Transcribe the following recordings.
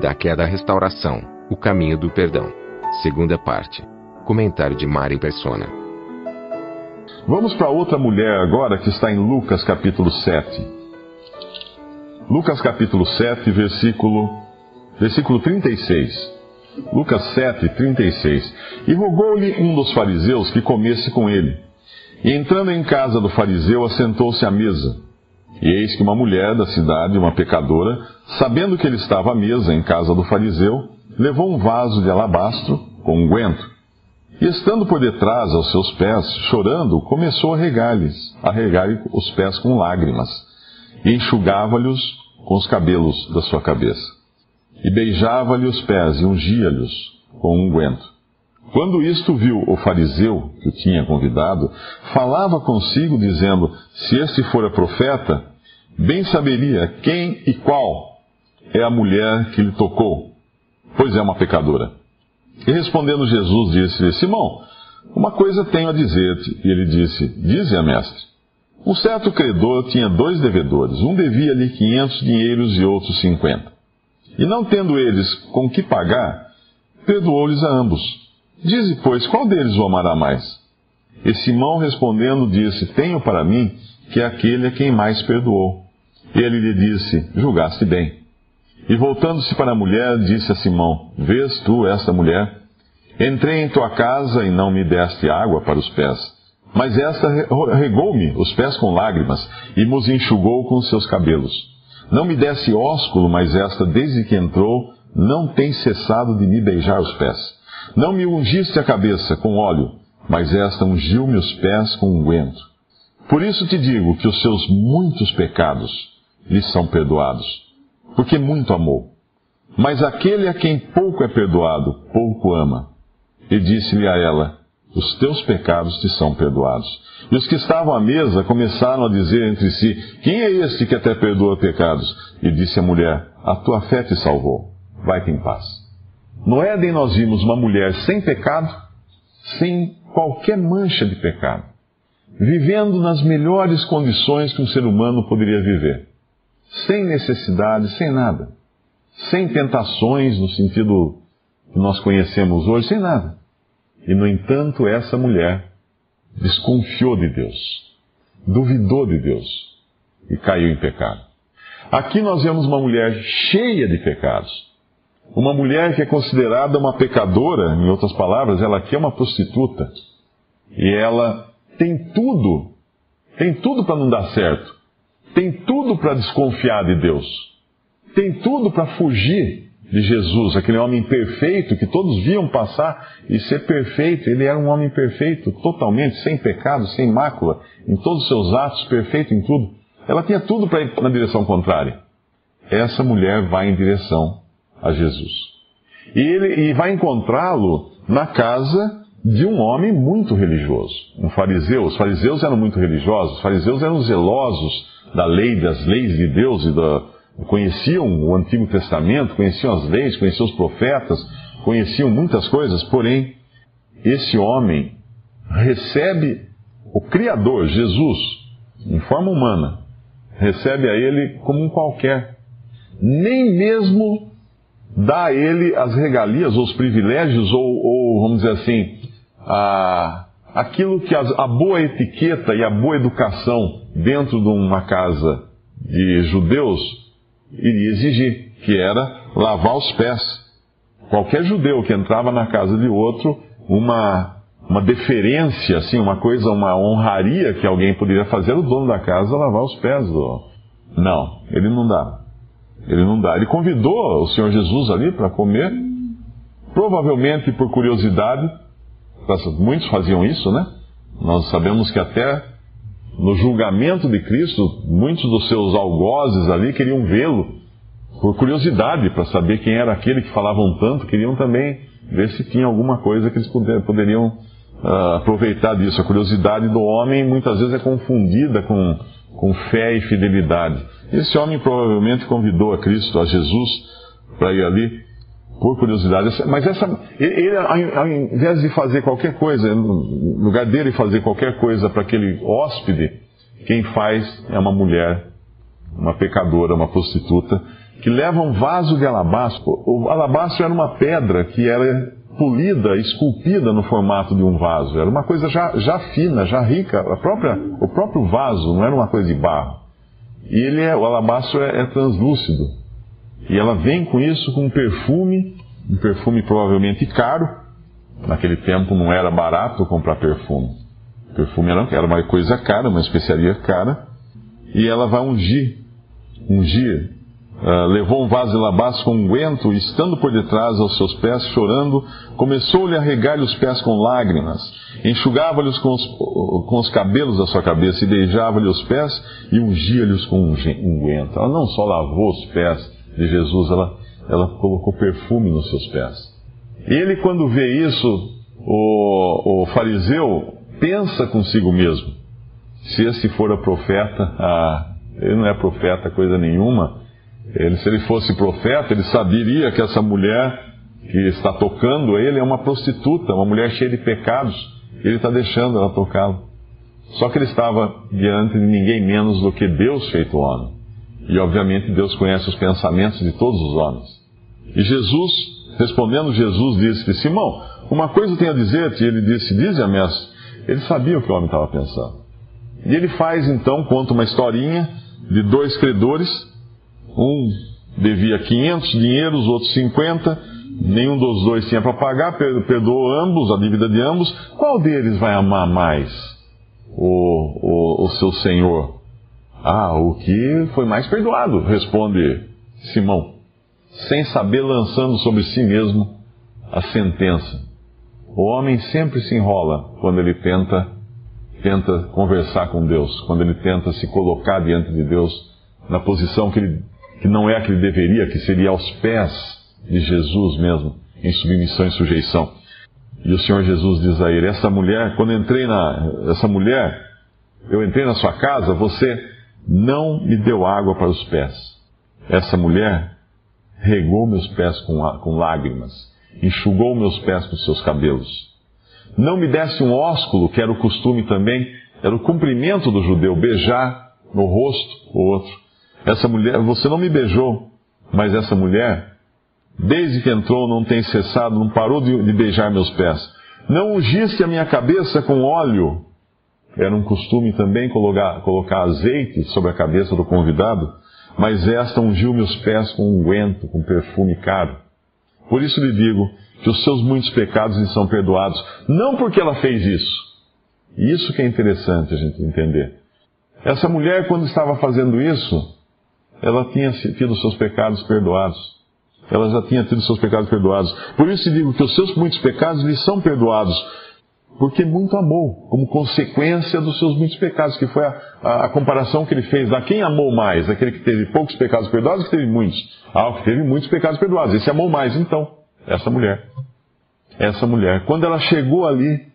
Da queda à restauração, o caminho do perdão. Segunda parte. Comentário de Mari Persona. Vamos para outra mulher agora que está em Lucas capítulo 7. Lucas capítulo 7, versículo, versículo 36. Lucas 7, 36. E rogou-lhe um dos fariseus que comesse com ele. E entrando em casa do fariseu, assentou-se à mesa. E eis que uma mulher da cidade, uma pecadora, sabendo que ele estava à mesa em casa do fariseu, levou um vaso de alabastro com unguento. E estando por detrás aos seus pés, chorando, começou a regar-lhes, a regar os pés com lágrimas e enxugava-lhes com os cabelos da sua cabeça. E beijava-lhe os pés e ungia-lhes com unguento. Quando isto viu o fariseu que o tinha convidado, falava consigo, dizendo: Se este fora profeta, bem saberia quem e qual é a mulher que lhe tocou, pois é uma pecadora. E respondendo Jesus, disse-lhe: Simão, uma coisa tenho a dizer-te. E ele disse: Dize-a, mestre. Um certo credor tinha dois devedores. Um devia-lhe quinhentos dinheiros e outro cinquenta. E não tendo eles com que pagar, perdoou-lhes a ambos. Dize, pois, qual deles o amará mais? E Simão respondendo disse: Tenho para mim que aquele é quem mais perdoou. Ele lhe disse: Julgaste bem. E voltando-se para a mulher, disse a Simão: Vês tu esta mulher? Entrei em tua casa e não me deste água para os pés mas esta regou-me os pés com lágrimas e nos enxugou com seus cabelos. Não me desse ósculo, mas esta, desde que entrou, não tem cessado de me beijar os pés. Não me ungiste a cabeça com óleo, mas esta ungiu-me os pés com unguento. Por isso te digo que os seus muitos pecados lhe são perdoados, porque muito amou. Mas aquele a quem pouco é perdoado, pouco ama. E disse-lhe a ela: os teus pecados te são perdoados. E os que estavam à mesa começaram a dizer entre si: Quem é este que até perdoa pecados? E disse a mulher: A tua fé te salvou. Vai-te em paz. No Éden nós vimos uma mulher sem pecado, sem qualquer mancha de pecado, vivendo nas melhores condições que um ser humano poderia viver, sem necessidade, sem nada, sem tentações no sentido que nós conhecemos hoje, sem nada. E, no entanto, essa mulher desconfiou de Deus, duvidou de Deus e caiu em pecado. Aqui nós vemos uma mulher cheia de pecados. Uma mulher que é considerada uma pecadora, em outras palavras, ela aqui é uma prostituta. E ela tem tudo, tem tudo para não dar certo. Tem tudo para desconfiar de Deus. Tem tudo para fugir de Jesus, aquele homem perfeito que todos viam passar e ser perfeito. Ele era um homem perfeito, totalmente, sem pecado, sem mácula, em todos os seus atos, perfeito em tudo. Ela tinha tudo para ir na direção contrária. Essa mulher vai em direção a Jesus. E, ele, e vai encontrá-lo na casa de um homem muito religioso, um fariseu. Os fariseus eram muito religiosos, os fariseus eram zelosos da lei, das leis de Deus e da, conheciam o Antigo Testamento, conheciam as leis, conheciam os profetas, conheciam muitas coisas, porém, esse homem recebe o Criador, Jesus, em forma humana, recebe a ele como um qualquer. Nem mesmo dá a ele as regalias ou os privilégios, ou, ou vamos dizer assim, a, aquilo que a, a boa etiqueta e a boa educação dentro de uma casa de judeus iria exigir, que era lavar os pés. Qualquer judeu que entrava na casa de outro, uma, uma deferência, assim, uma coisa, uma honraria que alguém poderia fazer, o dono da casa lavar os pés do. Não, ele não dá. Ele não dá. Ele convidou o Senhor Jesus ali para comer, provavelmente por curiosidade, muitos faziam isso, né? Nós sabemos que até no julgamento de Cristo, muitos dos seus algozes ali queriam vê-lo por curiosidade, para saber quem era aquele que falavam tanto, queriam também ver se tinha alguma coisa que eles poderiam uh, aproveitar disso. A curiosidade do homem muitas vezes é confundida com, com fé e fidelidade. Esse homem provavelmente convidou a Cristo, a Jesus, para ir ali por curiosidade. Mas essa, ele, ao invés de fazer qualquer coisa, no lugar dele fazer qualquer coisa para aquele hóspede, quem faz é uma mulher, uma pecadora, uma prostituta, que leva um vaso de alabastro. O alabastro era uma pedra que era polida, esculpida no formato de um vaso. Era uma coisa já, já fina, já rica. A própria, o próprio vaso não era uma coisa de barro. E ele é, o alabastro é, é translúcido. E ela vem com isso com um perfume, um perfume provavelmente caro. Naquele tempo não era barato comprar perfume. Perfume era, era uma coisa cara, uma especiaria cara. E ela vai ungir, ungir. Uh, levou um vaso de alabastro com unguento e, estando por detrás aos seus pés, chorando, começou-lhe a regar-lhe os pés com lágrimas. Enxugava-lhes com, com, os cabelos da sua cabeça e beijava-lhe os pés e ungia-lhes com unguento. Ela não só lavou os pés, de Jesus, ela, ela colocou perfume nos seus pés. Ele, quando vê isso, o, o fariseu pensa consigo mesmo: se esse for a profeta, ah, ele não é profeta coisa nenhuma. Ele, se ele fosse profeta, ele saberia que essa mulher que está tocando ele é uma prostituta, uma mulher cheia de pecados. Ele está deixando ela tocá-lo. Só que ele estava diante de ninguém menos do que Deus feito homem. E obviamente Deus conhece os pensamentos de todos os homens. E Jesus, respondendo, Jesus disse-lhe: Simão, uma coisa tenho a dizer-te. Ele disse: Dize a mestre. Ele sabia o que o homem estava pensando. E ele faz então, conta uma historinha de dois credores. Um devia 500 dinheiros, o outro 50. Nenhum dos dois tinha para pagar, perdoou ambos, a dívida de ambos. Qual deles vai amar mais o, o, o seu senhor? Ah, o que foi mais perdoado, responde Simão, sem saber lançando sobre si mesmo a sentença. O homem sempre se enrola quando ele tenta tenta conversar com Deus, quando ele tenta se colocar diante de Deus na posição que, ele, que não é a que ele deveria, que seria aos pés de Jesus mesmo, em submissão e sujeição. E o Senhor Jesus diz a ele: essa mulher, quando entrei na essa mulher, eu entrei na sua casa, você não me deu água para os pés. Essa mulher regou meus pés com, com lágrimas, enxugou meus pés com seus cabelos. Não me desse um ósculo, que era o costume também, era o cumprimento do judeu, beijar no rosto o outro. Essa mulher, você não me beijou, mas essa mulher, desde que entrou, não tem cessado, não parou de, de beijar meus pés. Não ungiste a minha cabeça com óleo, era um costume também colocar, colocar azeite sobre a cabeça do convidado, mas esta ungiu meus pés com unguento, com perfume caro. Por isso lhe digo que os seus muitos pecados lhe são perdoados, não porque ela fez isso. Isso que é interessante a gente entender. Essa mulher, quando estava fazendo isso, ela tinha tido seus pecados perdoados. Ela já tinha tido seus pecados perdoados. Por isso digo que os seus muitos pecados lhe são perdoados, porque muito amou, como consequência dos seus muitos pecados, que foi a, a, a, comparação que ele fez da quem amou mais, aquele que teve poucos pecados perdoados ou que teve muitos? Ah, o que teve muitos pecados perdoados, esse amou mais, então, essa mulher. Essa mulher. Quando ela chegou ali,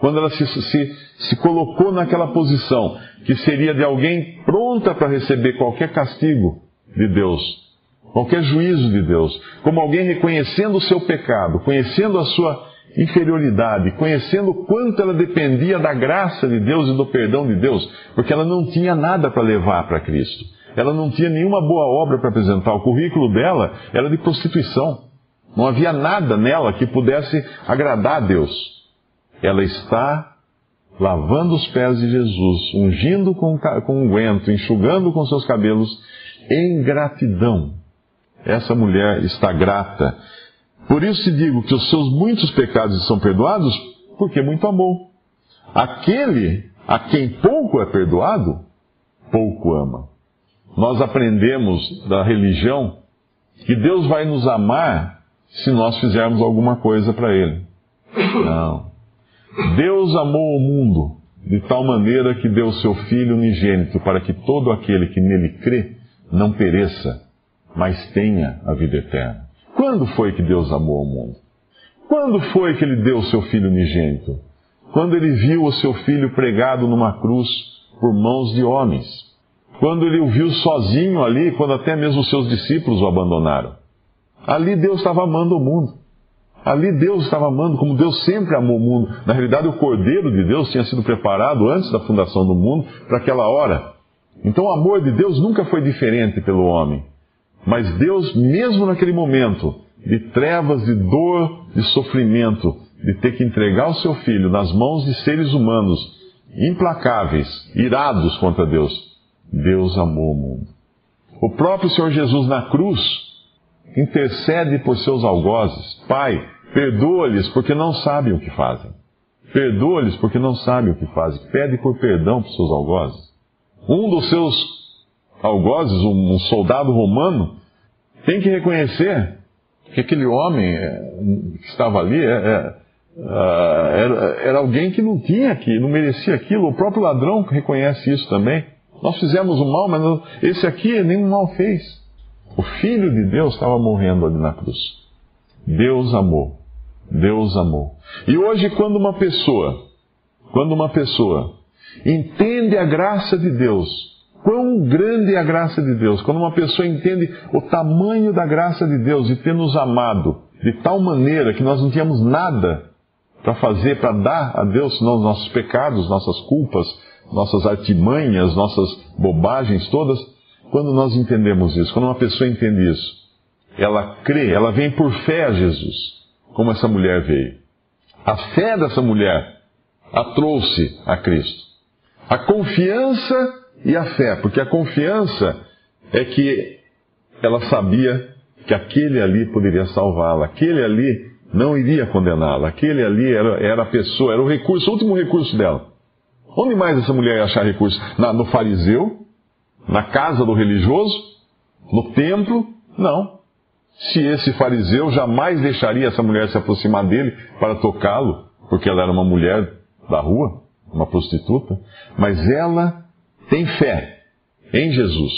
quando ela se, se, se colocou naquela posição, que seria de alguém pronta para receber qualquer castigo de Deus, qualquer juízo de Deus, como alguém reconhecendo o seu pecado, conhecendo a sua inferioridade, conhecendo o quanto ela dependia da graça de Deus e do perdão de Deus, porque ela não tinha nada para levar para Cristo. Ela não tinha nenhuma boa obra para apresentar. O currículo dela era de prostituição. Não havia nada nela que pudesse agradar a Deus. Ela está lavando os pés de Jesus, ungindo com, unguento, enxugando com seus cabelos, em gratidão. Essa mulher está grata por isso te digo que os seus muitos pecados são perdoados, porque muito amou. Aquele a quem pouco é perdoado, pouco ama. Nós aprendemos da religião que Deus vai nos amar se nós fizermos alguma coisa para Ele. Não. Deus amou o mundo de tal maneira que deu seu Filho unigênito para que todo aquele que nele crê não pereça, mas tenha a vida eterna. Quando foi que Deus amou o mundo? Quando foi que ele deu seu Filho unigênito? Quando ele viu o seu Filho pregado numa cruz por mãos de homens. Quando ele o viu sozinho ali, quando até mesmo os seus discípulos o abandonaram. Ali Deus estava amando o mundo. Ali Deus estava amando como Deus sempre amou o mundo. Na realidade, o Cordeiro de Deus tinha sido preparado antes da fundação do mundo para aquela hora. Então o amor de Deus nunca foi diferente pelo homem. Mas Deus, mesmo naquele momento de trevas, de dor, de sofrimento, de ter que entregar o seu filho nas mãos de seres humanos implacáveis, irados contra Deus, Deus amou o mundo. O próprio Senhor Jesus na cruz intercede por seus algozes. Pai, perdoa-lhes porque não sabem o que fazem. Perdoa-lhes porque não sabem o que fazem. Pede por perdão para os seus algozes. Um dos seus algozes, um soldado romano, tem que reconhecer que aquele homem eh, que estava ali é, é, era, era alguém que não tinha, que não merecia aquilo. O próprio ladrão reconhece isso também. Nós fizemos o mal, mas esse aqui nenhum mal fez. O Filho de Deus estava morrendo ali na cruz. Deus amou. Deus amou. E hoje, quando uma pessoa, quando uma pessoa entende a graça de Deus, quão grande é a graça de Deus, quando uma pessoa entende o tamanho da graça de Deus de ter nos amado de tal maneira que nós não tínhamos nada para fazer, para dar a Deus, senão os nossos pecados, nossas culpas, nossas artimanhas, nossas bobagens todas, quando nós entendemos isso, quando uma pessoa entende isso, ela crê, ela vem por fé a Jesus, como essa mulher veio. A fé dessa mulher a trouxe a Cristo. A confiança e a fé, porque a confiança é que ela sabia que aquele ali poderia salvá-la, aquele ali não iria condená-la, aquele ali era, era a pessoa, era o recurso, o último recurso dela. Onde mais essa mulher ia achar recurso? Na, no fariseu? Na casa do religioso? No templo? Não. Se esse fariseu jamais deixaria essa mulher se aproximar dele para tocá-lo, porque ela era uma mulher da rua, uma prostituta, mas ela tem fé em Jesus,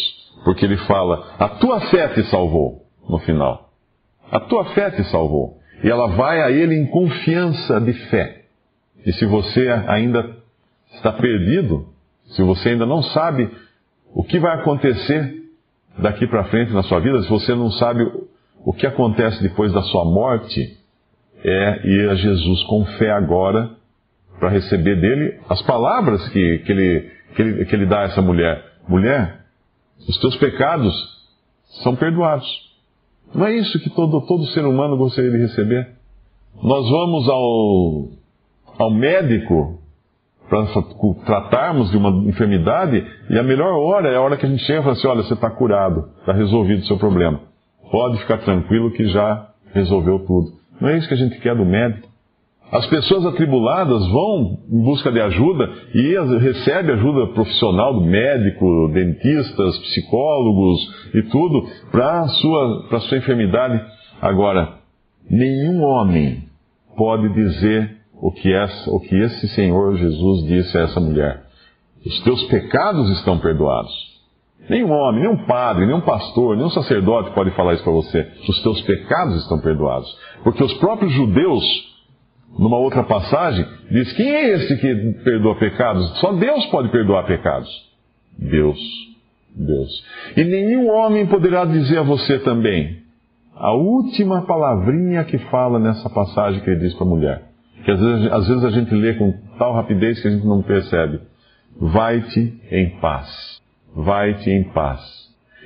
porque ele fala: A tua fé te salvou, no final. A tua fé te salvou. E ela vai a ele em confiança de fé. E se você ainda está perdido, se você ainda não sabe o que vai acontecer daqui para frente na sua vida, se você não sabe o que acontece depois da sua morte, é ir a Jesus com fé agora para receber dele as palavras que, que, ele, que, ele, que ele dá a essa mulher. Mulher, os teus pecados são perdoados. Não é isso que todo, todo ser humano gostaria de receber? Nós vamos ao, ao médico para tratarmos de uma enfermidade, e a melhor hora é a hora que a gente chega e fala assim: olha, você está curado, está resolvido o seu problema. Pode ficar tranquilo que já resolveu tudo. Não é isso que a gente quer do médico. As pessoas atribuladas vão em busca de ajuda e recebem ajuda profissional do médico, dentistas, psicólogos e tudo para a sua, a sua enfermidade. Agora, nenhum homem pode dizer o que, essa, o que esse Senhor Jesus disse a essa mulher. Os teus pecados estão perdoados. Nenhum homem, nenhum padre, nenhum pastor, nenhum sacerdote pode falar isso para você. Os teus pecados estão perdoados. Porque os próprios judeus, numa outra passagem, diz: quem é esse que perdoa pecados? Só Deus pode perdoar pecados. Deus. Deus. E nenhum homem poderá dizer a você também a última palavrinha que fala nessa passagem que ele diz para a mulher que às vezes, às vezes a gente lê com tal rapidez que a gente não percebe. Vai-te em paz. Vai-te em paz.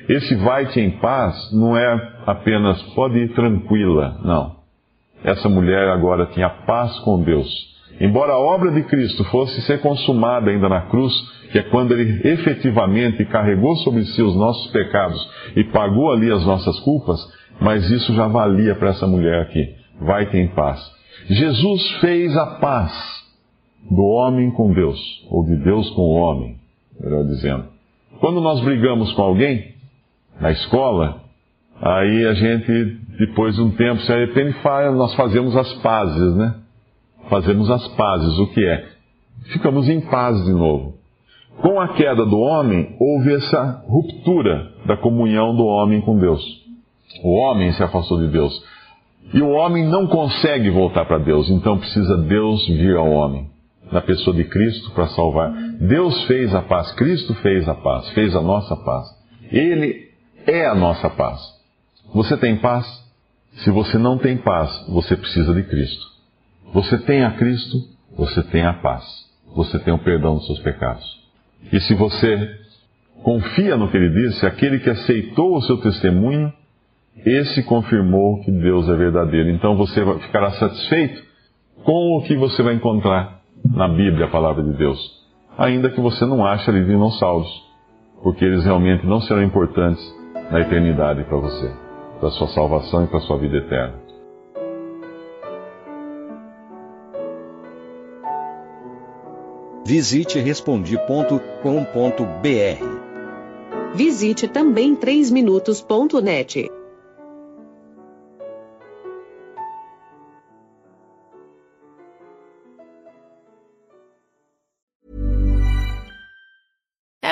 Esse vai-te em paz não é apenas pode ir tranquila, não. Essa mulher agora tinha paz com Deus. Embora a obra de Cristo fosse ser consumada ainda na cruz, que é quando ele efetivamente carregou sobre si os nossos pecados e pagou ali as nossas culpas, mas isso já valia para essa mulher aqui. Vai-te em paz. Jesus fez a paz do homem com Deus, ou de Deus com o homem, melhor dizendo. Quando nós brigamos com alguém, na escola, aí a gente, depois de um tempo, se arrepende e nós fazemos as pazes, né? Fazemos as pazes. O que é? ficamos em paz de novo. Com a queda do homem, houve essa ruptura da comunhão do homem com Deus. O homem se afastou de Deus. E o homem não consegue voltar para Deus, então precisa Deus vir ao homem, na pessoa de Cristo, para salvar. Deus fez a paz, Cristo fez a paz, fez a nossa paz. Ele é a nossa paz. Você tem paz? Se você não tem paz, você precisa de Cristo. Você tem a Cristo, você tem a paz. Você tem o perdão dos seus pecados. E se você confia no que ele disse, aquele que aceitou o seu testemunho, esse confirmou que Deus é verdadeiro. Então você ficará satisfeito com o que você vai encontrar na Bíblia, a palavra de Deus. Ainda que você não ache ali dinossauros, porque eles realmente não serão importantes na eternidade para você, para a sua salvação e para a sua vida eterna. Visite respondi.com.br. Visite também 3minutos.net.